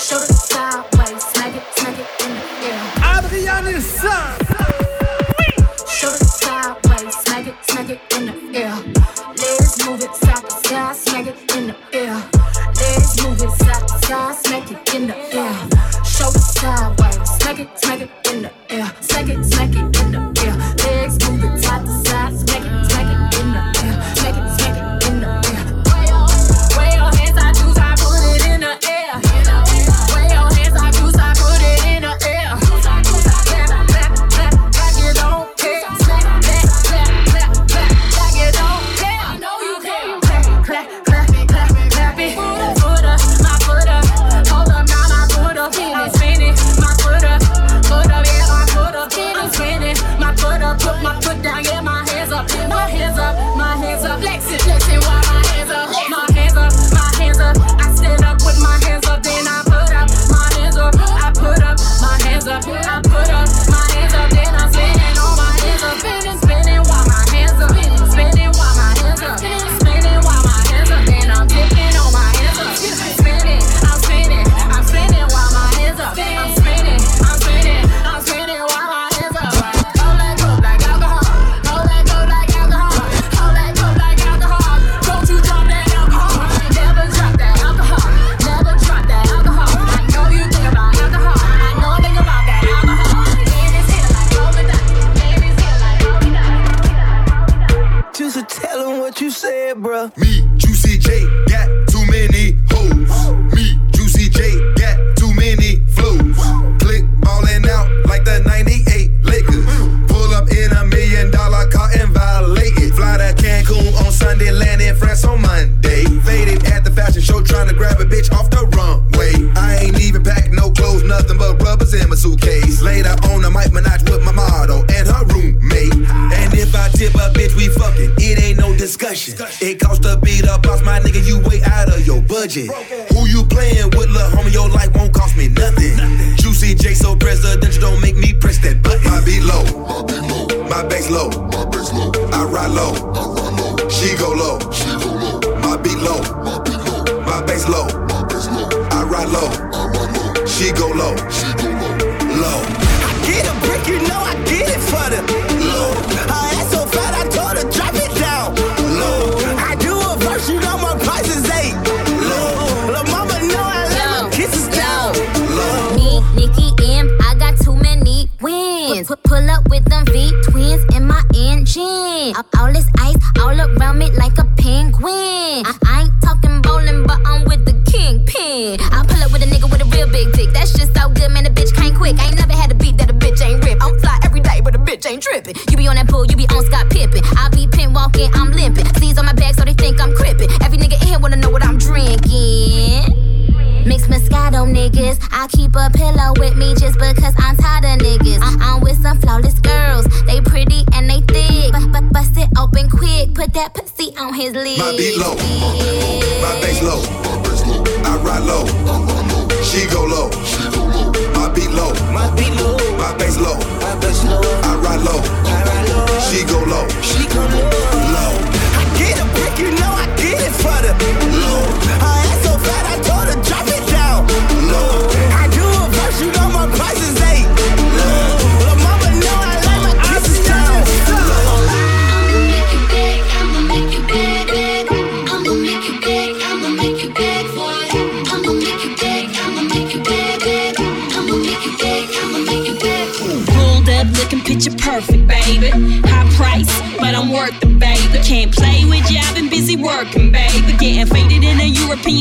Shoulder sideways, snag it, smack it in the air. Adrian Shoulder sideways, snag it, snag it in the air. Legs move it side to side, snag it in the air. Legs move it side to side, snag it in the air. Shoulder sideways, snag it, snag it. Tell him what you said, bro. Me, Juicy J, got too many hoes. Me, Juicy J, got too many flows. Click ballin' out like the 98 Lakers. Pull up in a million dollar car and violate to Cancun on Sunday, land in France on Monday. Faded at the fashion show, trying to grab a bitch off the runway. I ain't even packed no clothes, nothing but rubbers in my suitcase. Later on, I might menage with my model and her roommate. And if I tip a bitch, we fucking. It ain't no discussion. It cost to beat up boss, my nigga, you way out of your budget. Who you playing with, lil' homie? Your life won't cost me nothing. Juicy J, so presidential, don't make me press that button. I be low. I be low. My bass low. My bass low. I ride low. I ride low. She go low. She go low. My beat low. My beat low. My bass low. My bass low. I ride low. I ride low. She go low. She go low. twins. Pull up with them V twins in my engine. Up all this ice all around me like a penguin. I, I ain't talking bowling, but I'm with the kingpin. I pull up with a nigga with a real big dick. That just so good, man. The bitch can't quick. I ain't never had a beat that a bitch ain't rip. I'm fly every day, but a bitch ain't tripping. You be on that pool, you be on Scott Pippen. I be pin walking, I'm limping. Please on my back, so they think I'm crippin'. Every nigga in here wanna know what I'm drinking. Mixed Moscato niggas. I keep a pillow with me just because I'm tired of niggas. I, on his lips. My beat low, my bass low, I ride low, she go low. My beat low, my beat low, my bass low, I ride low, she go low, she go low.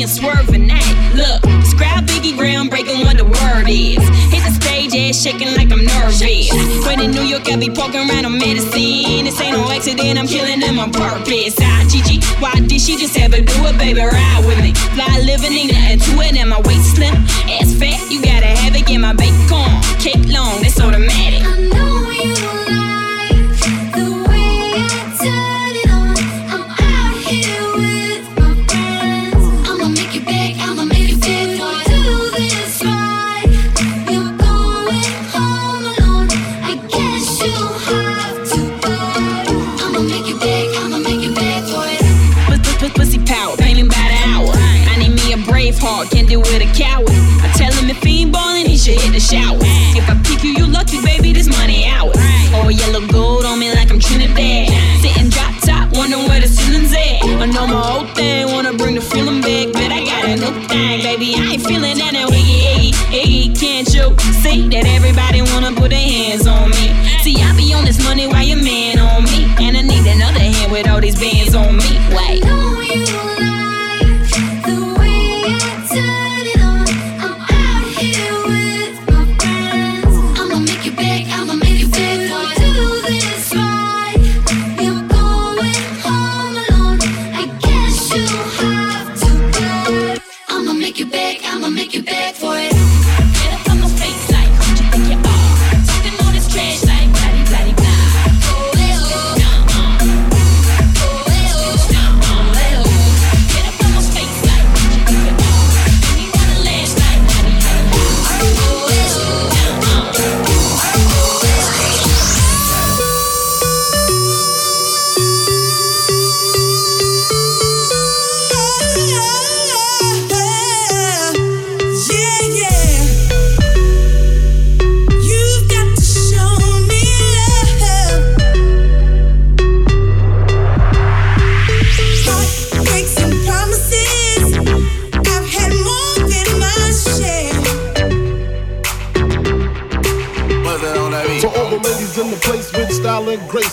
swerving at. Look, scribe Biggie Brown breaking what the word is. Hit the stage, ass shaking like I'm nervous. When in New York, I be poking around on medicine. This ain't no accident, I'm killing them on purpose. Ah, Gigi, why did she just ever do it, baby? Ride with me. Fly living, ain't nothing to it, and my waist slim. Ass fat, you gotta have it, get my bacon. Cake long, that's automatic. with a coward. I tell him if he ain't ballin', he should hit the shower. If I pick you, you lucky, baby, this money out. All yellow gold on me like I'm Trinidad. Sitting drop top, wondering where the ceiling's at. I know my old thing, wanna bring the feeling back, but I got a new thing, baby. I ain't feeling that now. Can't you see that everybody wanna put their hands on me? See, I be on this money while your man on me, and I need another hand with all these bands on me. Wait.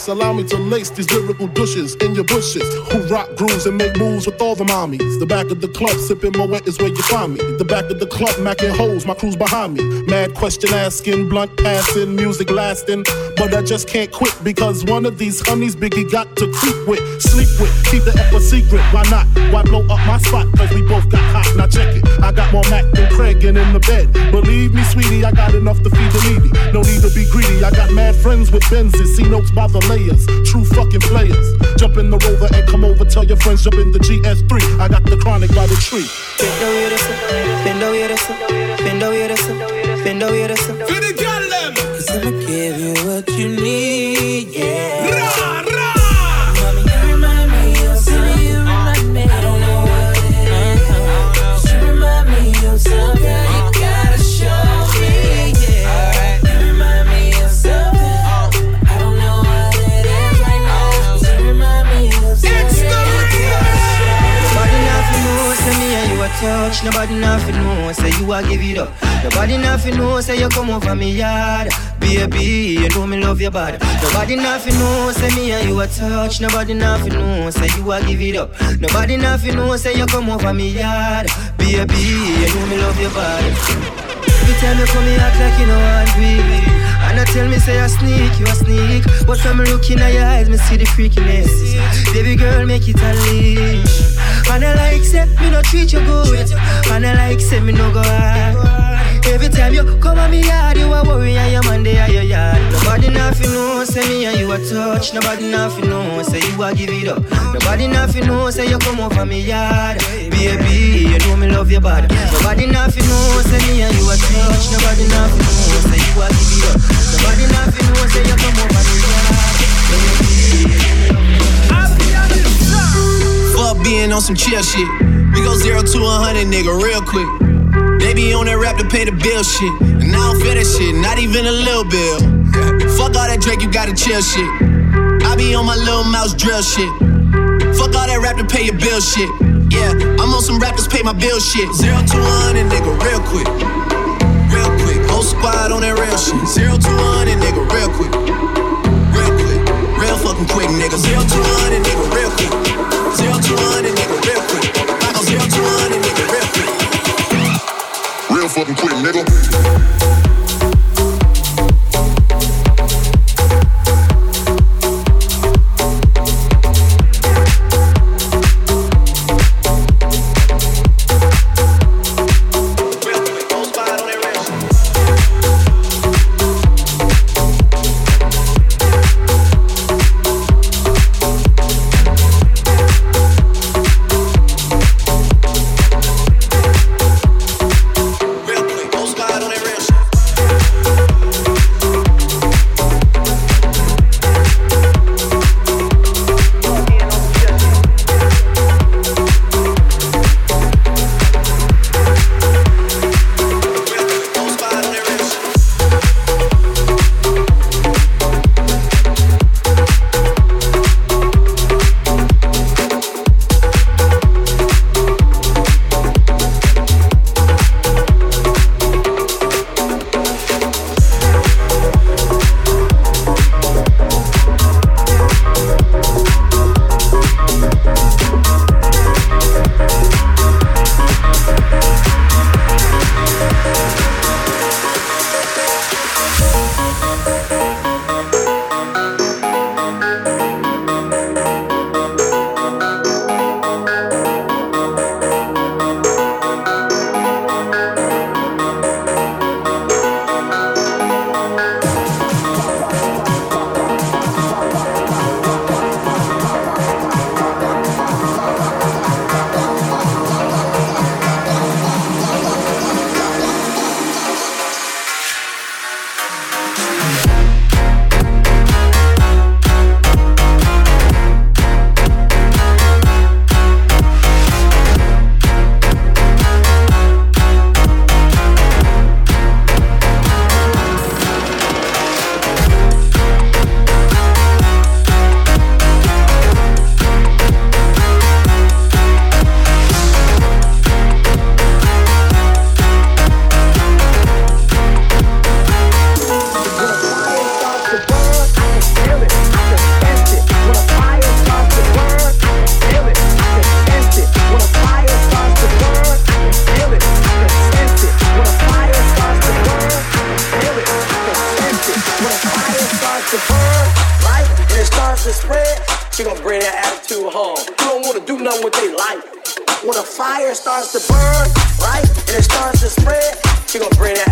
Allow me to lace these lyrical douches in your bushes who rock grooves and make moves with all the mommies. The back of the club sipping Moët is where you find me. The back of the club macking hoes, my crew's behind me. Mad question asking, blunt passing, music lasting. But I just can't quit because one of these honeys Biggie got to creep with, sleep with, keep the F a secret. Why not? Why blow up my spot? Cause we both got hot. Now check it. I got more Mack than Craig and in the bed. Believe me, sweetie, I got enough to feed the needy. No need to be greedy. I got mad friends with Benzes. See notes by the layers. True fucking players. Jump in the rover and come over. Tell your friends jump in the GS3. I got the chronic by the tree. Them. Cause I'ma give you what you need, say you a give it up. Nobody nothing know, say you come over me yard. Baby, you know me love your body. Nobody nothing know, say me and you a touch. Nobody nothing know, say you a give it up. Nobody nothing know, say you come over me yard. Baby, you know me love your body. Every time you come, you act like you know want me. And I tell me, say I sneak, you a sneak. But from looking at your eyes, me see the freakiness. Baby girl, make it unleash. And I like say, me no treat you good. And I like say, me no go hard. Every time you come at me yard, you a worry and your man they are your yard. Nobody nothing know, say me and you a touch. Nobody nothing know, say you a give it up. Nobody nothing know, say you come over me yard. Baby, you know me love your body. Nobody nothing know, say me and you a touch. Nobody nothing know, say you a give it up. Nobody nothing know, say you come over me yard. Fuck being on some chill shit. We go zero to a hundred, nigga, real quick. They on that rap to pay the bill shit. And I don't feel that shit, not even a little bill. Fuck all that Drake, you gotta chill shit. I be on my Lil Mouse drill shit. Fuck all that rap to pay your bill shit. Yeah, I'm on some rappers pay my bill shit. Zero to a hundred, nigga, real quick. Real quick. Whole squad on that real shit. Zero to a hundred, nigga, real quick. Real quick. Real fucking quick, nigga. Zero to a hundred, nigga, real quick. Real fucking quick, nigga. when a fire starts to burn, right, and it starts to spread, she gonna bring that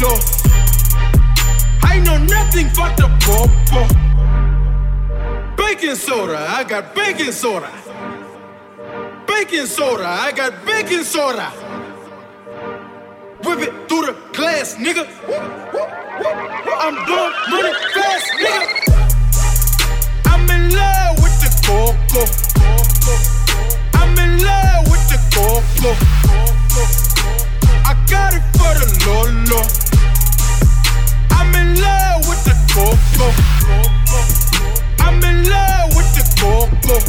yo. I know nothing but the popo. Baking soda, I got baking soda. Baking soda, I got baking soda. Whip it through the glass, nigga. I'm doing money fast, nigga. I'm in love with the coco. I'm in love with the coco. I got it for the Lolo. I'm in love with the coco. I'm in love with the coco.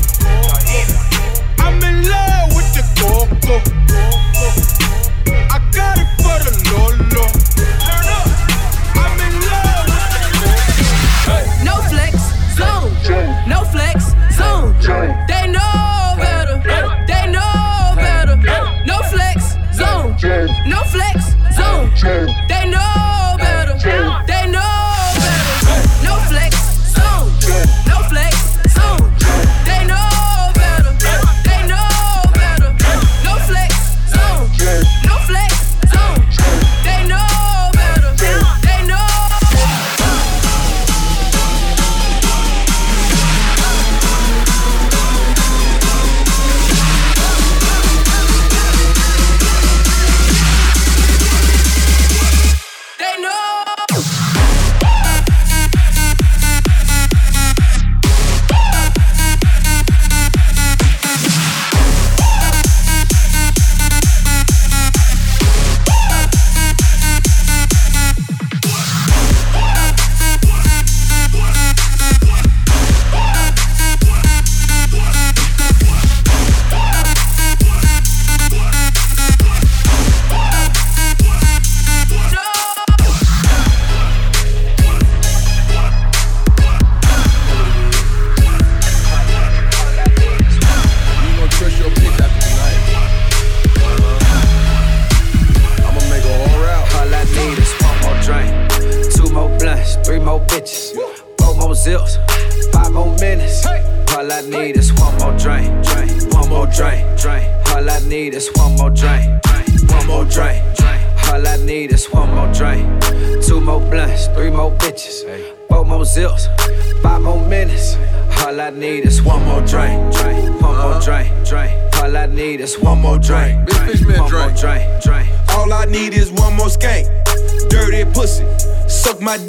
I'm in love with the coco. I got it for the Lolo. I'm in zone.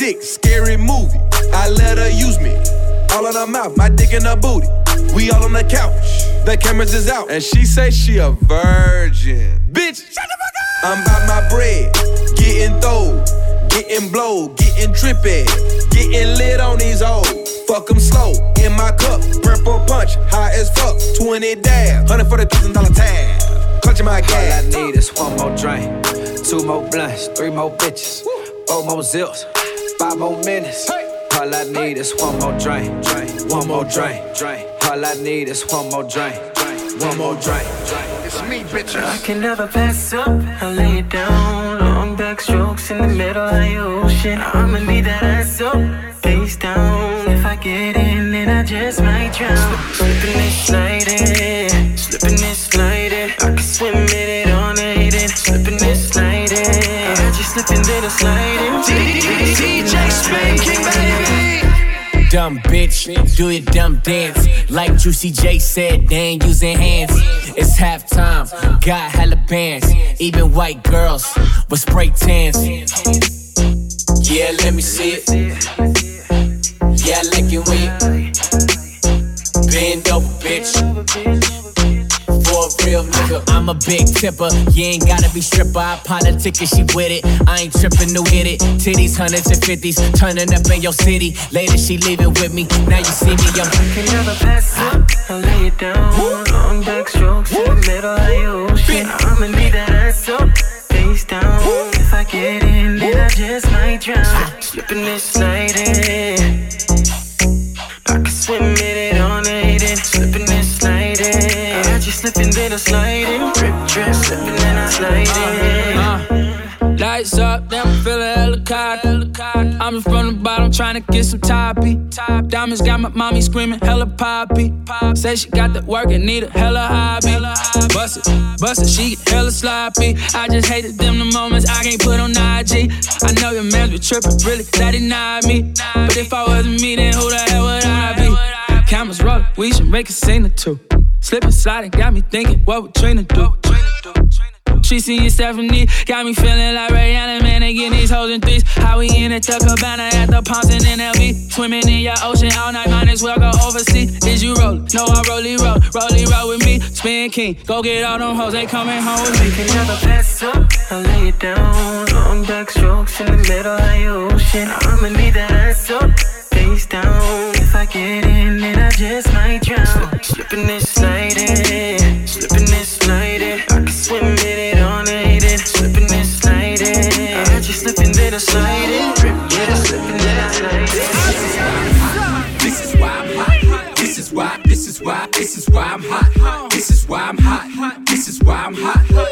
Dick. Scary movie. I let her use me. All in her mouth. My dick in her booty. We all on the couch. The cameras is out. And she say she a virgin. Bitch, shut the fuck up. I'm about my bread. Getting throw. Getting blow. Getting trippy. Getting lit on these hoes. Fuck 'em slow. In my cup. Purple punch. High as fuck. 20 dab. $140,000 tab. Clutching my All I need is one more drink, two more blunts, three more bitches, four more zips, five more minutes. All I need is one more drink, drink, one more drink, drink. All I need is one more drink, drink, one more drink, drink. It's me, bitches. I can never pass up. I lay it down. Long back strokes in the middle of the ocean. I'ma need that ass up, face down. If I get in, then I just might drown. Slipping and sliding, slipping just slipping sliding. DJ Spanking, baby. Dumb bitch, do your dumb dance. Like Juicy J said, they ain't using hands. It's halftime, got hella bands. Even white girls with spray tans. Yeah, let me see it. Yeah, I like it when you bend over, bitch. I'm a big tipper. You ain't gotta be stripper. I pound a ticket, she with it. I ain't tripping, no hit it. Titties, hundreds and fifties, turning up in your city. Later, she leaving with me. Now you see me, I'm can never pass up. I lay it down. Long back strokes in the middle of the ocean. I'ma need that ass up, face down. If I get in, then I just might drown. Slipping and sliding. I can swim in it on night then I'm sliding. Drip, drip, slipping and I'm sliding. Uh-huh. Lights up, then I'm feeling cocky. I'm just from the bottom trying to get some toppy. Diamonds got my mommy screaming hella poppy. Say she got the work and need a hella hobby. Bust it, bust it, she get hella sloppy. I just hated them the moments I can't put on IG. I know your man be tripping, really, that denied me. But if I wasn't me, then who the hell would I be? Cameras roll, we should make a scene or two. Slipping, sliding, got me thinking, what would Trina do? Tracy and Stephanie. Got me feeling like Allen, man, getting these hoes in threes. How we in the Cabana at the Palms and NLB. Swimming in your ocean all night, might as well go overseas. Is you roll? No, I rollie roll. Rollie roll with me. Spin king. Go get all them hoes, they coming home with me. Take another pass up, I'll lay it down. Long back strokes in the middle of your ocean. I'ma need that ass up, face down. If I get in, then I just might drown. Slipping this slide in, slipping this slide in. I can swim in it all night in. Slipping this slide in. I just slipping then I slide in. Yeah, slipping then I slide in. This is why I'm hot. This is why, this is why, this is why I'm hot. This is why I'm hot. This is why I'm hot.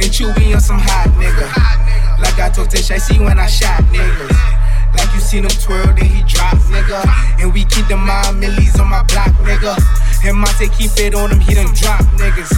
And be on some hot nigga. Like I told Tish, I see when I shot niggas. Like you seen him twirl, then he drop, nigga. And we keep the mind millies on my block, nigga. And Monte keep it on him, he done drop niggas.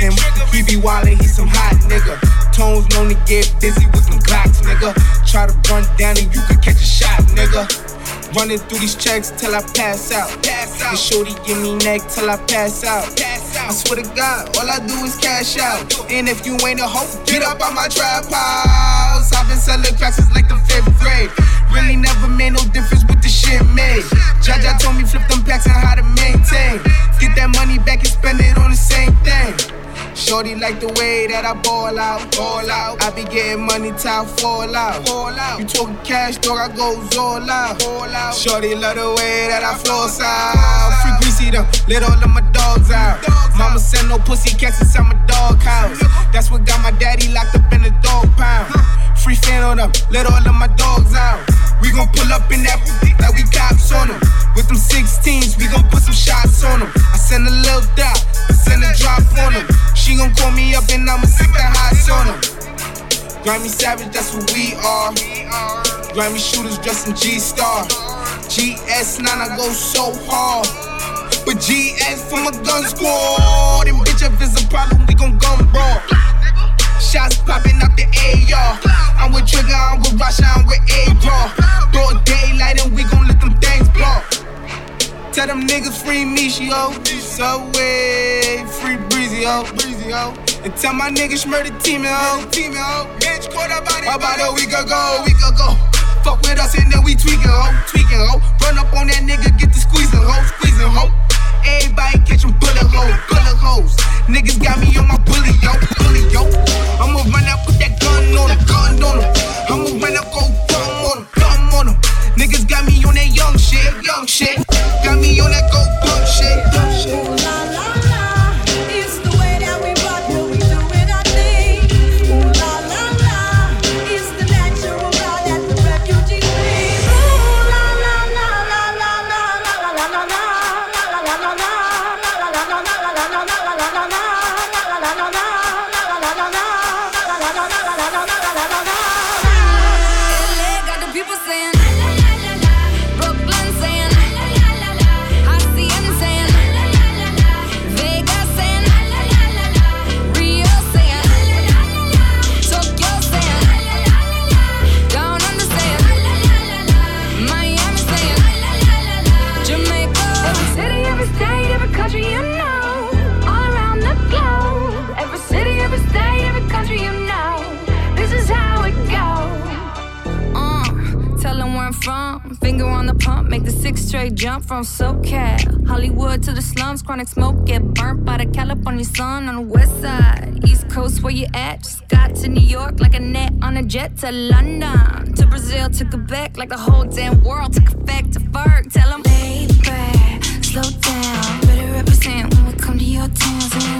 And he be wildin', he some hot nigga. Tones known to get busy with them Glocks, nigga. Try to run down and you could catch a shot, nigga. Running through these checks till I pass out. Pass out. And shorty give me neck till I pass out. Pass out. I swear to God, all I do is cash out. And if you ain't a hoe, get up on my trap house. I've been selling cracks since like the fifth grade. Really never made no difference with the shit made. Jaja told me flip them packs and how to maintain. Get that money back and spend it on the same thing. Shorty like the way that I ball out, ball out. I be getting money till I fall out, fall out. You talking cash, dog, I goes all out, all out. Shorty love the way that I floss out. Free greasy them, let all of my dogs out. Mama send no pussy cats inside my dog house. That's what got my daddy locked up in the dog pound. Free fan on them, let all of my dogs out. We gon' pull up in that like we cops on them. With them 16s, we gon' put some shots on them. I send a little I send a drop on them. Gon' call me up and I'ma stick the hots on them. Grimy Savage, that's what we are. Grimy shooters dressed in G-Star. GS9, I go so hard. But GS for my gun squad. And bitch, if it's a problem, we gon' gun brawl. Shots popping out the AR. I'm with Trigger, I'm with Rasha, I'm with A-Raw. Broad daylight and we gon' let them things blow. Tell them niggas free Michio. Subway, eh. free Breezy, ho. Breezy, ho. And tell my niggas murder team, oh. ho. Team, ho. Bitch, caught up body. About a week ago, week ago. Fuck with us and then we tweaking, ho. Tweaking, ho. Run up on that nigga, get the squeezing, ho. Squeezing, ho. Everybody catch 'em bullet holes, bullet holes. Niggas got me on my bully, yo, bully, yo. I'ma run up with that gun on 'em, gun on 'em. I'ma run up, go Niggas got me on that young shit, young shit. Got me on that go jump from SoCal. Hollywood to the slums, chronic smoke, get burnt by the California sun on the west side. East Coast, where you at? Just got to New York like a net on a jet to London. To Brazil, to Quebec, like the whole damn world took effect to Ferg. Tell them, lay back, slow down. Better represent when we come to your town.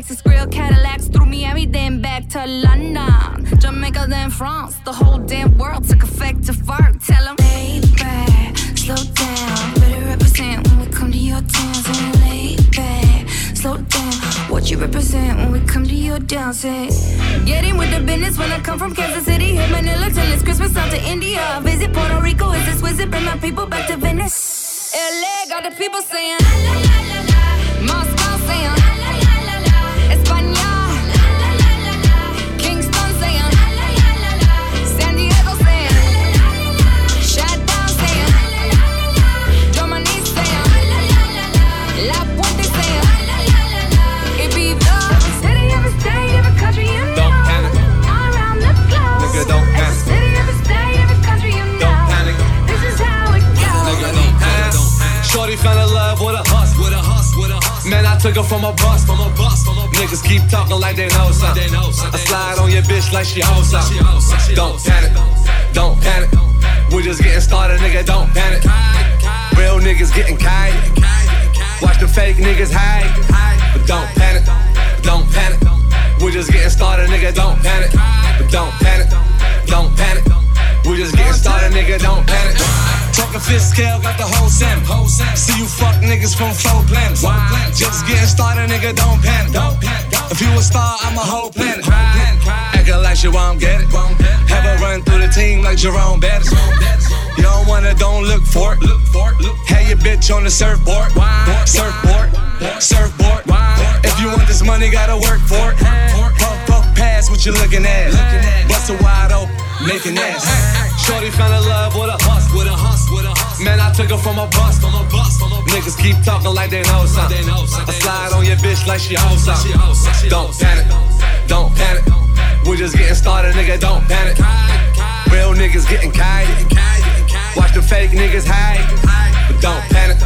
Texas Grill, Cadillacs. Through Miami, then back to London. Jamaica, then France. The whole damn world took effect to fart. Tell 'em, lay back, slow down. Better represent when we come to your town. So lay back, slow down. What you represent when we come to your dance? Get in with the business when I come from Kansas City. Hit Manila till it's Christmas out to India. Visit Puerto Rico, is this visit? Bring my people back to Venice. LA got the people saying la la la la la. Moscow took her from a bus, from a bus, from a bus. Niggas keep talking like they know something. I slide on your bitch like she hoes something. Don't panic, don't panic. We just getting started, nigga. Don't panic. Real niggas getting kite. Watch the fake niggas hide. But don't panic, don't panic. We just getting started, nigga. Don't panic. But don't panic, don't panic. We just getting started, nigga. Don't panic. Talking fifth scale, got the whole sim. See you fuck niggas from four planets. Just getting started, nigga. Don't panic. If you a star, I'm a whole planet. Acting like you won't get it. Have a run through the team like Jerome Bettis. You don't wanna, don't look for it. Look for it. Have your bitch on the surfboard. Surfboard. Surfboard. If you want this money, gotta work for it. Puff, puff, pass what you looking at. Bust it wide open, making ass. Shorty fell in love with a hus, with a hus, with a hus. Man, I took her from a bus, from a bus, from a bus. Niggas keep talking like they know something. I slide on your bitch like she hoes something. Don't panic, don't panic. We just getting started, nigga. Don't panic. Real niggas getting kite. Watch the fake niggas hide. But don't panic,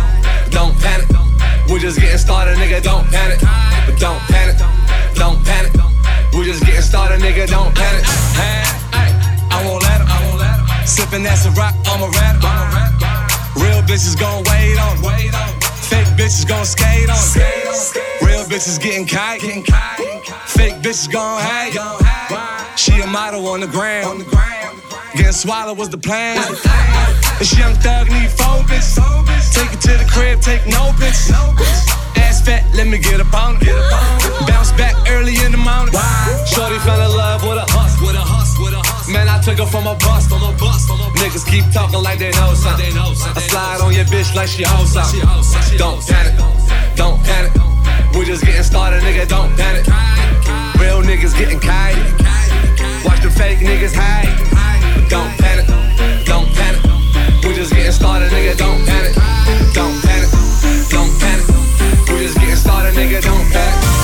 don't panic. We just getting started, nigga. Don't panic. But don't panic, don't panic. We just getting started, nigga. Don't panic. Hey, hey, Sipping that Ciroc, I'm a rat. Real bitches gon' wait on. Fake bitches gon' skate on. Real bitches getting kite. Fake bitches gon' hate. She a model on the ground. Getting swallowed was the plan. This young thug need four bitches. Take it to the crib, take no bitches. Ass fat, let me get up on it. Bounce back early in the morning. Shorty fell in love took her from a bus, from a bus, from a. Niggas keep talking like they know something. I slide on your bitch like she hoes something. Don't panic, don't panic. We just getting started, nigga. Don't panic. Real niggas getting kite. Watch the fake niggas hide. Don't panic, don't panic. We just getting started, nigga. Don't panic, don't panic, don't panic. We just getting started, nigga. Don't panic.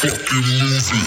fucking music.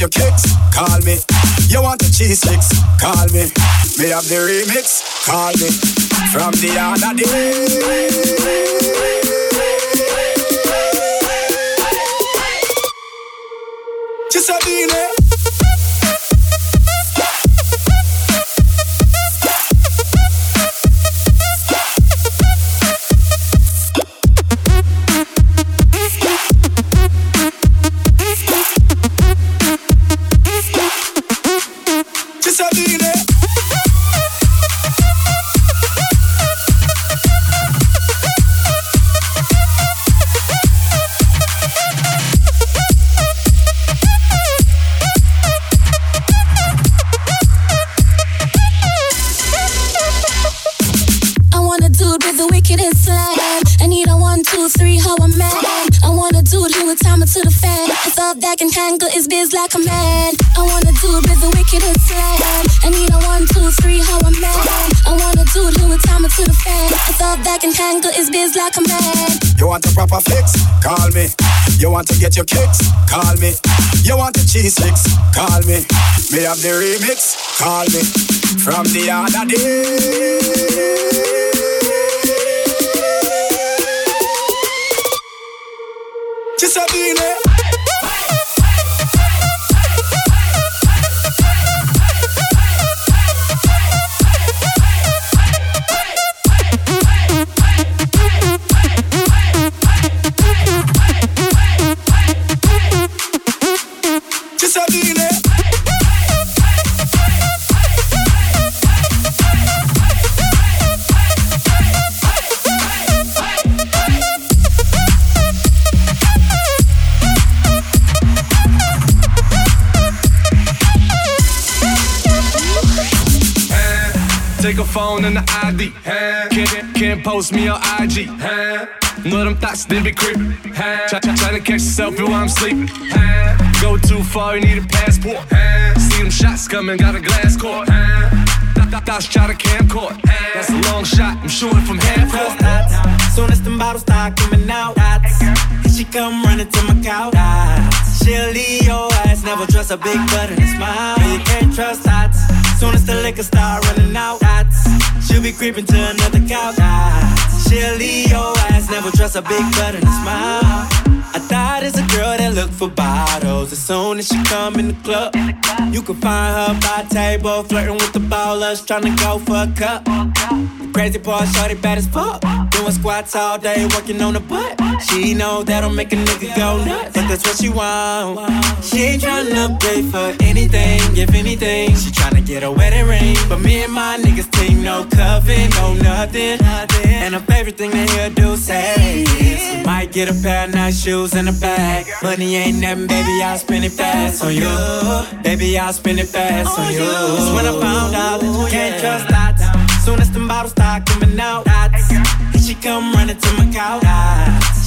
your kicks? Call me. You want the cheese sticks? Call me. Me have the remix? Call me. From the other day. Sabine. Sabine. Proper fix? Call me. You want to get your kicks? Call me. You want the cheese sticks? Call me. Me have the remix? Call me. From the other day. Sabine. Sabine. Take a phone and the ID. Can't, can't post me on IG. Know them thoughts, they be creeping. Try, try, try to catch yourself while I'm sleeping. Go too far, you need a passport. See them shots coming, got a glass court. Th- Thoughts try to camcord. That's a long shot, I'm shooting from half court. Soon as the bottles start coming out, dots. She come running to my couch. Dots. She'll leave your ass, never trust a big butt and a smile. You can't trust dots. Soon as the liquor start running out. She'll be creeping to another couch. She'll leave your ass, never trust a big butt and a smile. I thought it's a girl that look for bottles. as soon as she come in the club. You can find her by table, flirting with the ballers, trying to go for a cup. The crazy part, shorty bad as fuck. Doing squats all day, working on the butt. She know that'll make a nigga go nuts, but that's what she want. She ain't tryna pay for anything, if anything. She tryna get a wedding ring, but me and my niggas team no cuffing, no nothing. And her favorite thing to hear do say is, might get a pair of nice shoes and a bag. Money ain't nothing, baby, I'll spend it fast on you. Baby, I'll spend it fast on you. That's when I found out that you can't trust dots. Soon as the bottles start coming out, dots. She come running to my couch.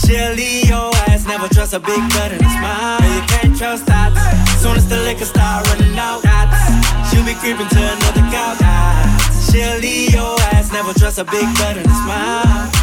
She'll leave your ass, never trust a big butt and a smile. You can't trust dots. Soon as the liquor start running out, dots. She'll be creeping to another couch. She'll leave your ass, never trust a big butt and a smile.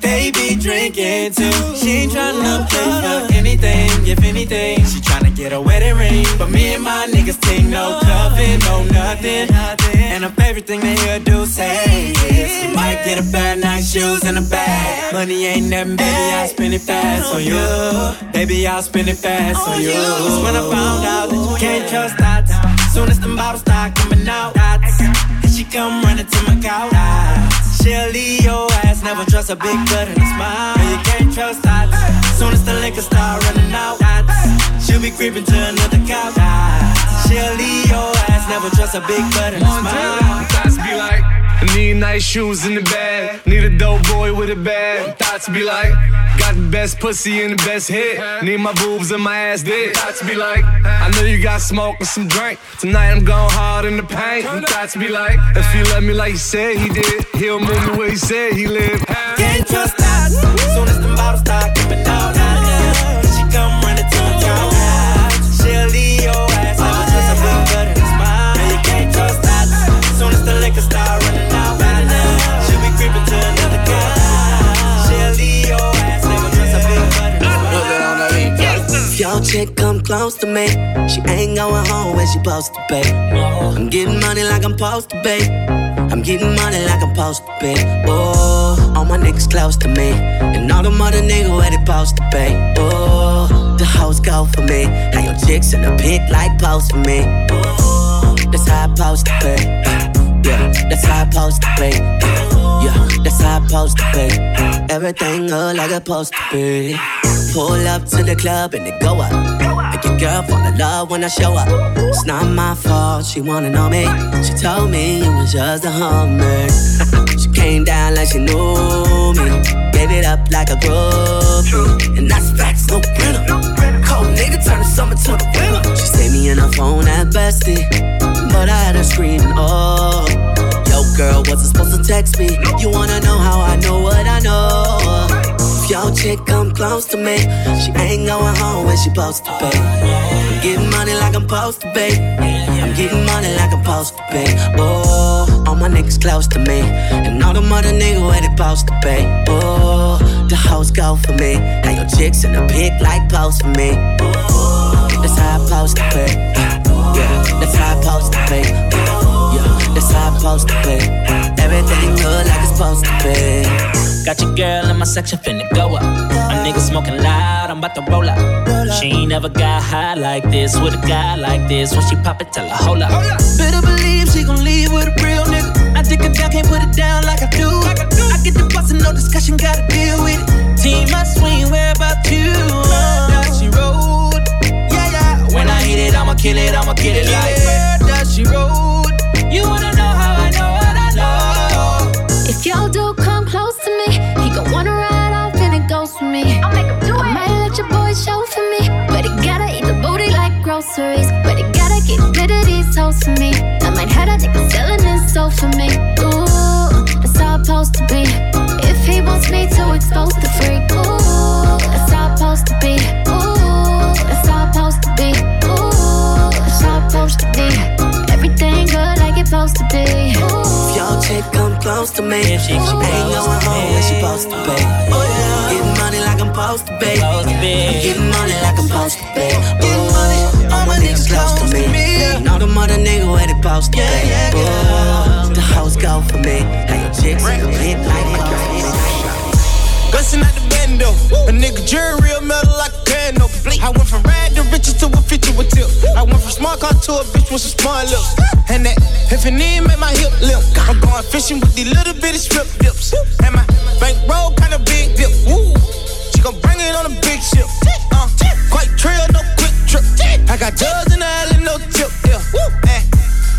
They be drinking too. She ain't tryna play for anything, if anything. She tryna get a wedding ring, but me and my niggas ting no cuffing, no nothing. And her favorite thing they hear do say is, you might get a pair of nice shoes and a bag. Money ain't nothing, baby, I'll spend it fast on you. Baby, I'll spend it fast on you. That's when I found out that you can't trust dots. Soon as the bottles start coming out, dots. And she come running to my couch. dots. She'll leave your ass, never trust a big butt and a smile. You can't trust dots. Soon as the liquor start running out, dots. She'll be creeping to another couch. She'll leave your ass, never trust a big butt and a smile. Thoughts be like, I need nice shoes in the bag. Need a dope boy with a bag. Thoughts be like, got the best pussy and the best hit. Need my boobs and my ass dick. Thoughts be like, I know you got smoke and some drink. Tonight I'm going hard in the paint. Thoughts be like, if you love me like you said he did, he'll move me where he said he lived. Can't trust that. Soon as the bottles start out, dots. she come Chick come close to me, she ain't going home when she supposed to be. I'm getting money like I'm supposed to be. I'm getting money like I'm supposed to be. Oh, all my niggas close to me, and all the mother niggas where they supposed to be. Oh, the hoes go for me. How your chicks in the pic like post for me. Oh, that's how I supposed to be. Yeah, that's how I supposed to be. Yeah, that's how I supposed to be. Everything look like it's supposed to be. Pull up to the club and it go up. Make your girl fall in love when I show up. It's not my fault, she wanna know me. She told me it was just a hummer. she came down like she knew me. Gave it up like a groupie. And that's facts, no printer. Cold nigga turn the summer to the winter. She saved me in her phone at bestie. But I had her screaming, oh. Girl, wasn't supposed to text me. You wanna know how I know what I know? If your chick come close to me, she ain't going home when she supposed to be. I'm getting money like I'm supposed to pay. I'm getting money like I'm supposed to pay. Oh, all my niggas close to me, and all the mother niggas where they supposed to be. Oh, the hoes go for me. How your chicks in the pic like post for me. Oh, that's how I supposed to be. Yeah, that's how I supposed to be. Yeah, that's how I supposed to be. Everything good like it's supposed to be. Got your girl in my section finna go up. My nigga smoking loud, I'm about to roll up. She ain't never got high like this with a guy like this. When she pop it, tell her hold up. Better believe she gon' leave with a real nigga. I dick her down, can't put it down like I do. I get the boss and no discussion, gotta deal with it. Team, I swing, where about you? Does she road? Yeah, yeah. When I hit it, I'ma kill it, I'ma kill it like. Where does she road? Like groceries. But he gotta get rid of these hoes for me. I might have that nigga selling his soul for me. Ooh, that's how it's supposed to be. If he wants me to expose the freak, ooh, that's how it's supposed to be. Ooh, that's how it's supposed to be. Ooh, that's how it's supposed to be. Everything good like it's supposed to be. If your chick come close to me, she, ain't going home when she supposed to be. Oh, yeah. Getting money like I'm supposed to be. I'm getting money like I'm supposed to be niggas close to me. me. Know the mother nigga where they supposed to be. Yeah, the hoes go for me. Like chicks in the pit, like Gussin' at the bando. A nigga jury real metal like a candle. I went from rad to riches to a feature with tip. I went from smart car to a bitch with some smart lips. And that if it need make my hip limp. I'm going fishing with these little bitty strip dips. And my bankroll kinda big dip. Woo. She gon' bring it on a big ship. I jugs in the alley, no tip. Yeah. Woo. And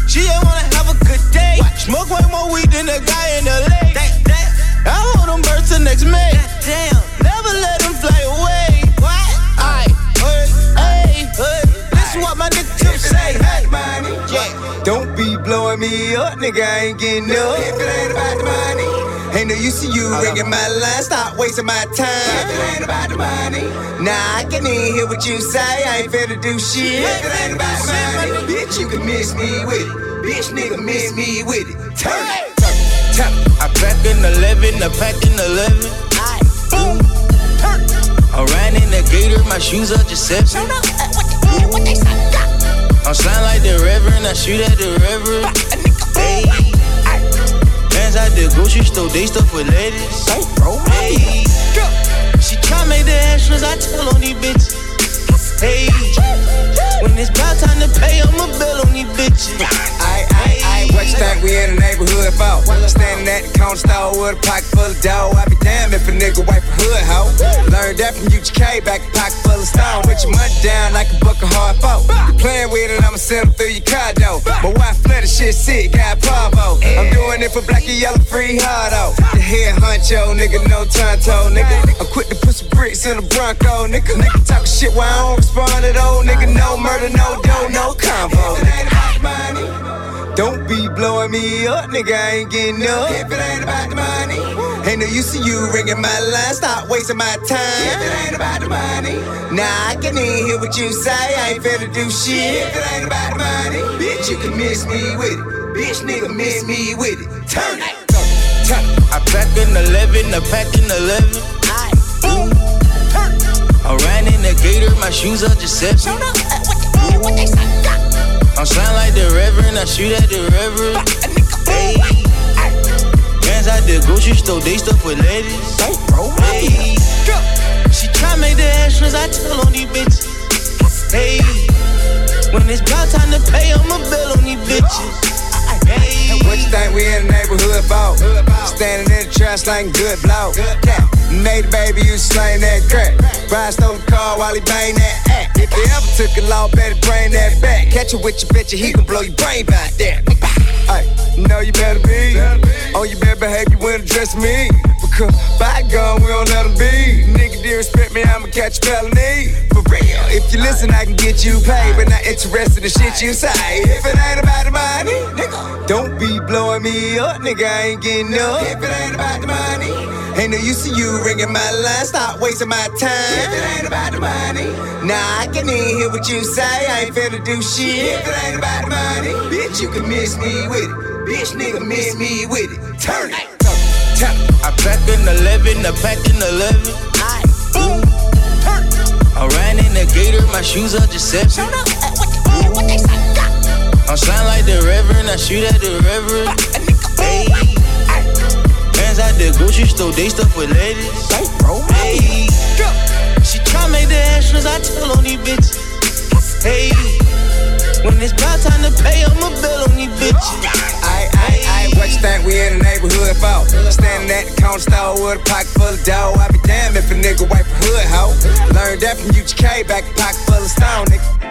she just wanna have a good day. Smoke way more weed than the guy in LA. I hold them birds till next May. Damn. Never let them fly away. What? Aye. Hey, hey, hey. This is what my nigga Tip say. Hey, money. Yeah. Don't be blowing me up, nigga. I ain't getting up. If it ain't about the money. No use to you ringing my line. Stop wasting my time. If it ain't about the money. Nah, I can even hear what you say. I ain't finna do shit. If it ain't about the money. Bitch, you can miss me with it. Bitch, nigga, miss me with it. Turn it. Turn it. Turn it. I pack in 11, I pack in 11. Boom. I ran in the gator, my shoes are just seven. Uh, I'm slime like the reverend, I shoot at the reverend. Hey. Bands at the grocery store, they stuff with ladies. Hey. She try make the extras, I tell on these bitches. Hey. When it's about time to pay, I'ma bill on these bitches. Aye, aye, aye, what you think we in the neighborhood for? Standing at the counter store with a pocket full of dough. I be damned if a nigga wipe a hood hoe. Learned that from UGK, back a pocket full of stone. With your money down like a buck of hard folk. You playing with it, I'ma send them through your door. My wife flooded shit sick, got Pavo. I'm doing it for black and yellow, free hard out. Oh. The head honcho, nigga, no tonto, nigga. I'm quick to put some bricks in a Bronco, nigga. Nigga talk shit while I don't respond at all, nigga. No murder, no dough, no combo. Don't be blowing me up, nigga. I ain't getting up. If it ain't about the money, ain't no use to you ringing my line. Stop wasting my time. If it ain't about the money, nah, I can even hear what you say. I ain't finna do shit. If it ain't about the money, bitch, you can miss me with it. Bitch, nigga, miss me with it. Turn it. Turn it. I pack in 11, I pack in 11. Boom. I ran in the gator, my shoes are just seven. I'm slime like the reverend, I shoot at the reverend. Hey. Bands at the grocery store, they stuff with ladies. Hey. She try make the extras, I tell on these bitches. Hey. When it's about time to pay, I'ma bill on these bitches. What you think we in the neighborhood for? Standing in the trash like good blow. Made baby, you slang that crack. Brian stole the car while he bang that act. If he ever took a law, better bring that back. Catch you with your bitch, and he gon' blow your brain back there. Hey, you know you better be Oh, on your bad behavior when address me. Because bygone, we don't let them be. Nigga, dear, respect me, I'ma catch a felony. For real, if you listen, I can get you paid, but not interested in shit you say. If it ain't about the money, nigga, don't be blowing me up, nigga. I ain't getting up. If it ain't about the money, ain't no use to you ringing my line. Stop wasting my time. If it ain't about the money, nah, I can even hear what you say. I ain't finna do shit. If it ain't about the money, bitch, you can miss me with it. Bitch, nigga, miss me with it. Turn it. I pack in 11, I pack in 11. Boom. I ran in the gator, my shoes are just seven. I'm slime like the reverend, I shoot at the reverend. Hey. Bands at the grocery store, they stuff with ladies. Hey. She try make the extras, I tell on these bitches. Hey. When it's about time to pay, I'ma bill on these bitches. What you think we in the neighborhood for? Standing at the counter store with a pocket full of dough. I be damned if a nigga wipe a hood hoe. Learned that from UGK, back a pocket full of stone, nigga.